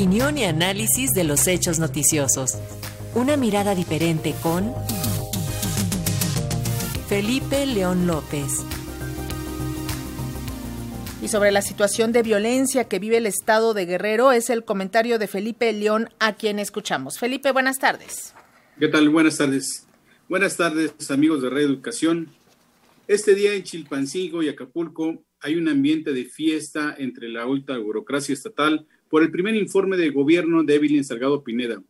Opinión y análisis de los hechos noticiosos. Una mirada diferente con Felipe León López. Y sobre la situación de violencia que vive el estado de Guerrero es el comentario de Felipe León a quien escuchamos. Felipe, buenas tardes. ¿Qué tal? Buenas tardes. Buenas tardes, amigos de Reeducación. Este día en Chilpancingo y Acapulco hay un ambiente de fiesta entre la alta burocracia estatal por el primer informe de gobierno de Evelyn Salgado Pineda.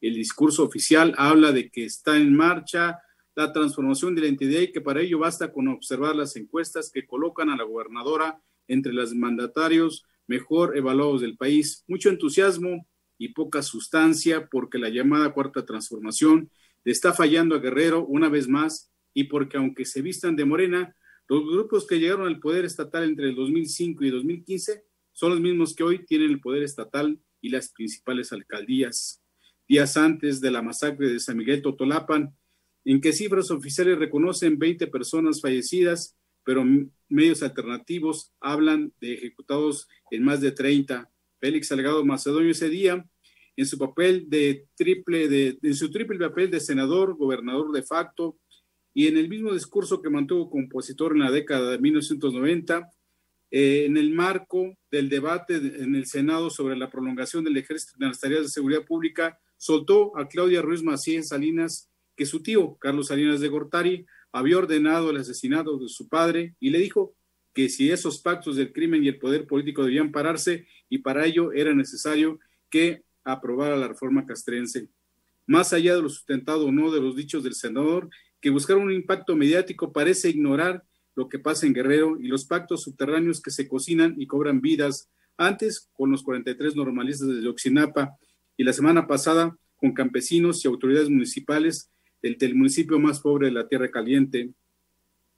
El discurso oficial habla de que está en marcha la transformación de la entidad y que para ello basta con observar las encuestas que colocan a la gobernadora entre los mandatarios mejor evaluados del país. Mucho entusiasmo y poca sustancia porque la llamada cuarta transformación le está fallando a Guerrero una vez más y porque aunque se vistan de morena, los grupos que llegaron al poder estatal entre el 2005 y 2015 son los mismos que hoy tienen el poder estatal y las principales alcaldías. Días antes de la masacre de San Miguel Totolapan, en que cifras oficiales reconocen 20 personas fallecidas, pero medios alternativos hablan de ejecutados en más de 30. Félix Salgado Macedonio ese día, en su papel de triple, de, en su triple papel de senador, gobernador de facto, y en el mismo discurso que mantuvo compositor en la década de 1990, eh, en el marco del debate en el Senado sobre la prolongación del ejército en las tareas de seguridad pública, soltó a Claudia Ruiz Macías Salinas que su tío, Carlos Salinas de Gortari, había ordenado el asesinato de su padre y le dijo que si esos pactos del crimen y el poder político debían pararse y para ello era necesario que aprobara la reforma castrense. Más allá de lo sustentado o no de los dichos del senador, que buscar un impacto mediático parece ignorar lo que pasa en Guerrero y los pactos subterráneos que se cocinan y cobran vidas, antes con los 43 normalistas de Oxinapa y la semana pasada con campesinos y autoridades municipales del, del municipio más pobre de la Tierra Caliente.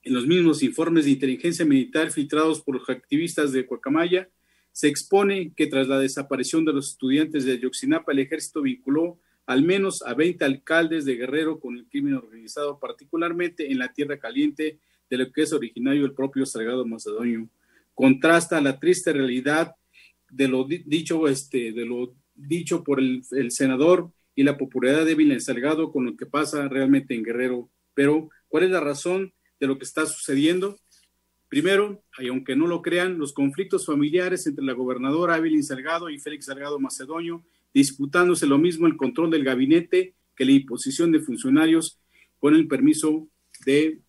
En los mismos informes de inteligencia militar filtrados por los activistas de Cuacamaya, se expone que tras la desaparición de los estudiantes de Yoxinapa, el ejército vinculó al menos a 20 alcaldes de Guerrero con el crimen organizado, particularmente en la Tierra Caliente de lo que es originario el propio Salgado Macedonio. Contrasta la triste realidad de lo dicho, este, de lo dicho por el, senador y la popularidad débil en Salgado con lo que pasa realmente en Guerrero. Pero, ¿cuál es la razón de lo que está sucediendo? Primero, y aunque no lo crean, los conflictos familiares entre la gobernadora Evelyn Salgado y Félix Salgado Macedonio, disputándose lo mismo el control del gabinete que la imposición de funcionarios con el permiso de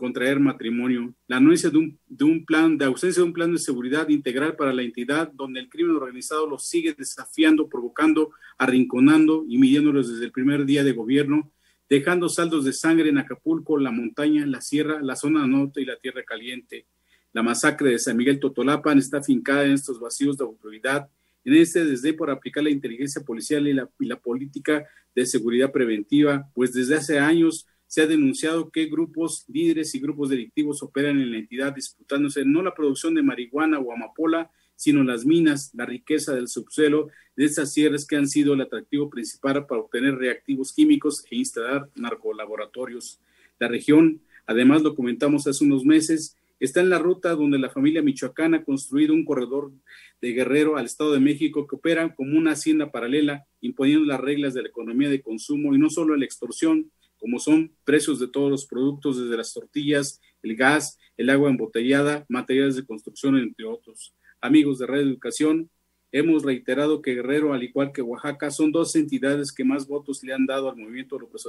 contraer matrimonio, la anuncia de un, de un plan, de ausencia de un plan de seguridad integral para la entidad, donde el crimen organizado los sigue desafiando, provocando, arrinconando y midiéndolos desde el primer día de gobierno, dejando saldos de sangre en Acapulco, la montaña, la sierra, la zona norte y la tierra caliente. La masacre de San Miguel Totolapan está fincada en estos vacíos de autoridad, en este desde por aplicar la inteligencia policial y la política de seguridad preventiva, pues desde hace años se ha denunciado que grupos líderes y grupos delictivos operan en la entidad disputándose no la producción de marihuana o amapola, sino las minas, la riqueza del subsuelo de esas sierras que han sido el atractivo principal para obtener reactivos químicos e instalar narcolaboratorios. La región, además lo comentamos hace unos meses, está en la ruta donde la familia michoacana ha construido un corredor de Guerrero al Estado de México que opera como una hacienda paralela, imponiendo las reglas de la economía de consumo y no solo la extorsión, como son precios de todos los productos, desde las tortillas, el gas, el agua embotellada, materiales de construcción, entre otros. Amigos de Red Educación, hemos reiterado que Guerrero, al igual que Oaxaca, son dos entidades que más votos le han dado al movimiento López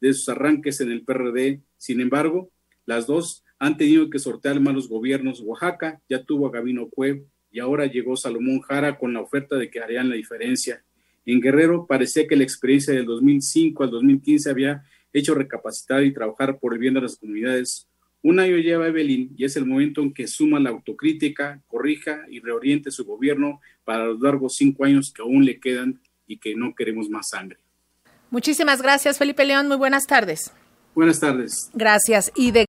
de sus arranques en el PRD. Sin embargo, las dos han tenido que sortear malos gobiernos. Oaxaca ya tuvo a Gabino Cuev y ahora llegó Salomón Jara con la oferta de que harían la diferencia. En Guerrero parecía que la experiencia del 2005 al 2015 había hecho recapacitar y trabajar por el bien de las comunidades. Un año lleva Evelyn y es el momento en que suma la autocrítica, corrija y reoriente su gobierno para los largos cinco años que aún le quedan y que no queremos más sangre. Muchísimas gracias, Felipe León. Muy buenas tardes. Buenas tardes. Gracias. Y de